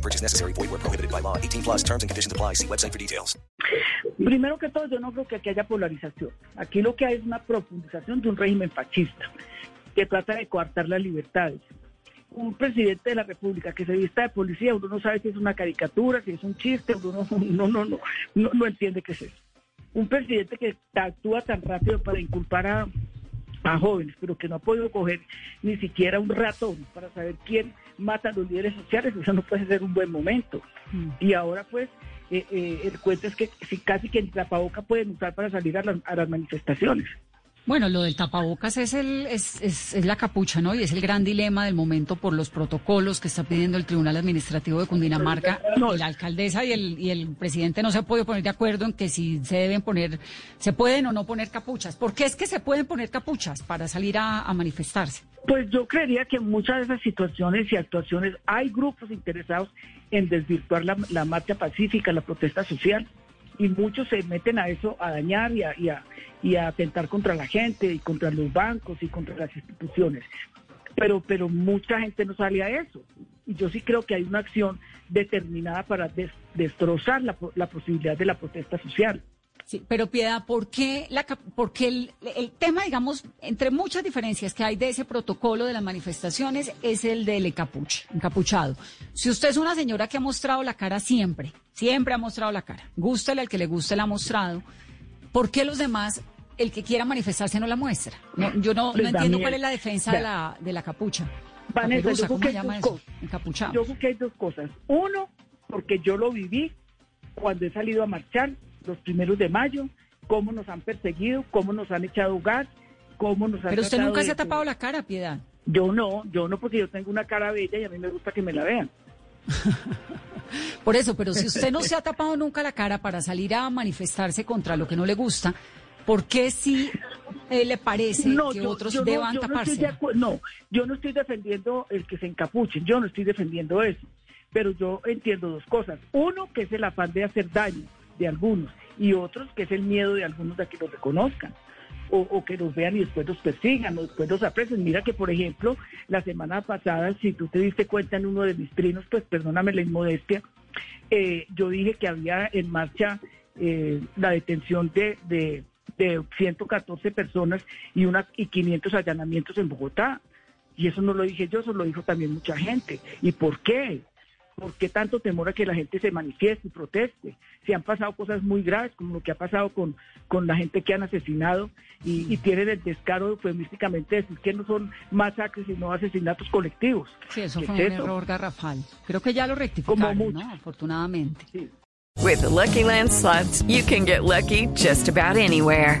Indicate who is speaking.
Speaker 1: No purchase necessary. Void where prohibited by law. 18 plus terms and conditions apply. See website for details.
Speaker 2: Primero que todo, yo no creo que aquí haya polarización. Aquí lo que hay es una profundización de un régimen fascista que trata de coartar las libertades. Un presidente de la República que se vista de policía, uno no sabe si es una caricatura, si es un chiste, uno no, no, no, no, no, no entiende qué es eso. Un presidente que actúa tan rápido para inculpar a, a jóvenes, pero que no ha podido coger ni siquiera un ratón para saber quién mata a los líderes sociales, eso no puede ser un buen momento. Y ahora pues eh, eh, el cuento es que si casi que el tapaboca pueden usar para salir a las manifestaciones.
Speaker 3: Bueno, lo del tapabocas es, el, es, es, es la capucha, ¿no? Y es el gran dilema del momento por los protocolos que está pidiendo el Tribunal Administrativo de Cundinamarca.
Speaker 2: No.
Speaker 3: La alcaldesa y el, y el presidente no se han podido poner de acuerdo en que si se deben poner, se pueden o no poner capuchas. ¿Por qué es que se pueden poner capuchas para salir a, a manifestarse?
Speaker 2: Pues yo creería que en muchas de esas situaciones y actuaciones hay grupos interesados en desvirtuar la, la marcha pacífica, la protesta social, y muchos se meten a eso, a dañar y a, y, a, y a atentar contra la gente y contra los bancos y contra las instituciones. Pero, pero mucha gente no sale a eso. Y yo sí creo que hay una acción determinada para des- destrozar la, la posibilidad de la protesta social.
Speaker 3: Sí, pero Piedad, ¿por qué, la, cap- por qué el, el tema, digamos, entre muchas diferencias que hay de ese protocolo de las manifestaciones, es el del encapuche, encapuchado? Si usted es una señora que ha mostrado la cara siempre, siempre ha mostrado la cara, gústele al que le guste la ha mostrado, ¿por qué los demás, el que quiera manifestarse no la muestra? No, yo no, no
Speaker 2: Les da
Speaker 3: entiendo cuál es la defensa de la, de la capucha.
Speaker 2: Vanessa,
Speaker 3: Caperuza,
Speaker 2: yo creo
Speaker 3: ¿cómo
Speaker 2: que dos cosas. Yo creo que hay dos cosas. Uno, porque yo lo viví cuando he salido a marchar los primeros de mayo, cómo nos han perseguido, cómo nos han echado gas, cómo nos han
Speaker 3: Pero usted nunca
Speaker 2: de-
Speaker 3: se ha tapado la cara, Piedad.
Speaker 2: Yo no, yo no, porque yo tengo una cara bella y a mí me gusta que me la vean.
Speaker 3: Por eso, pero si usted no se ha tapado nunca la cara para salir a manifestarse contra lo que no le gusta, ¿por qué si eh, le parece que otros
Speaker 2: yo no-
Speaker 3: deban
Speaker 2: yo no
Speaker 3: taparse?
Speaker 2: no, yo no estoy defendiendo el que se encapuchen, yo no estoy defendiendo eso. Pero yo entiendo dos cosas. Uno, que es el afán de hacer daño de algunos, y otros, que es el miedo de algunos de que los reconozcan. O, o que los vean y después los persigan, o después los aprecien. Mira que, por ejemplo, la semana pasada, si tú te diste cuenta en uno de mis trinos, pues perdóname la inmodestia, eh, yo dije que había en marcha eh, la detención de, de, de 114 personas y, una, y 500 allanamientos en Bogotá. Y eso no lo dije yo, eso lo dijo también mucha gente. ¿Y por qué? ¿Por qué tanto temor a que la gente se manifieste y proteste? Si han pasado cosas muy graves, como lo que ha pasado con, con la gente que han asesinado y, y tienen el descaro eufemísticamente de decir que no son masacres, sino asesinatos colectivos.
Speaker 3: Sí, eso
Speaker 2: ¿Qué
Speaker 3: fue
Speaker 2: es
Speaker 3: un
Speaker 2: eso?
Speaker 3: error garrafal. Creo que ya lo rectificaron,
Speaker 2: mucho.
Speaker 3: ¿no? Afortunadamente.
Speaker 2: Sí.
Speaker 4: With the Lucky Land slots, you can get lucky just about anywhere.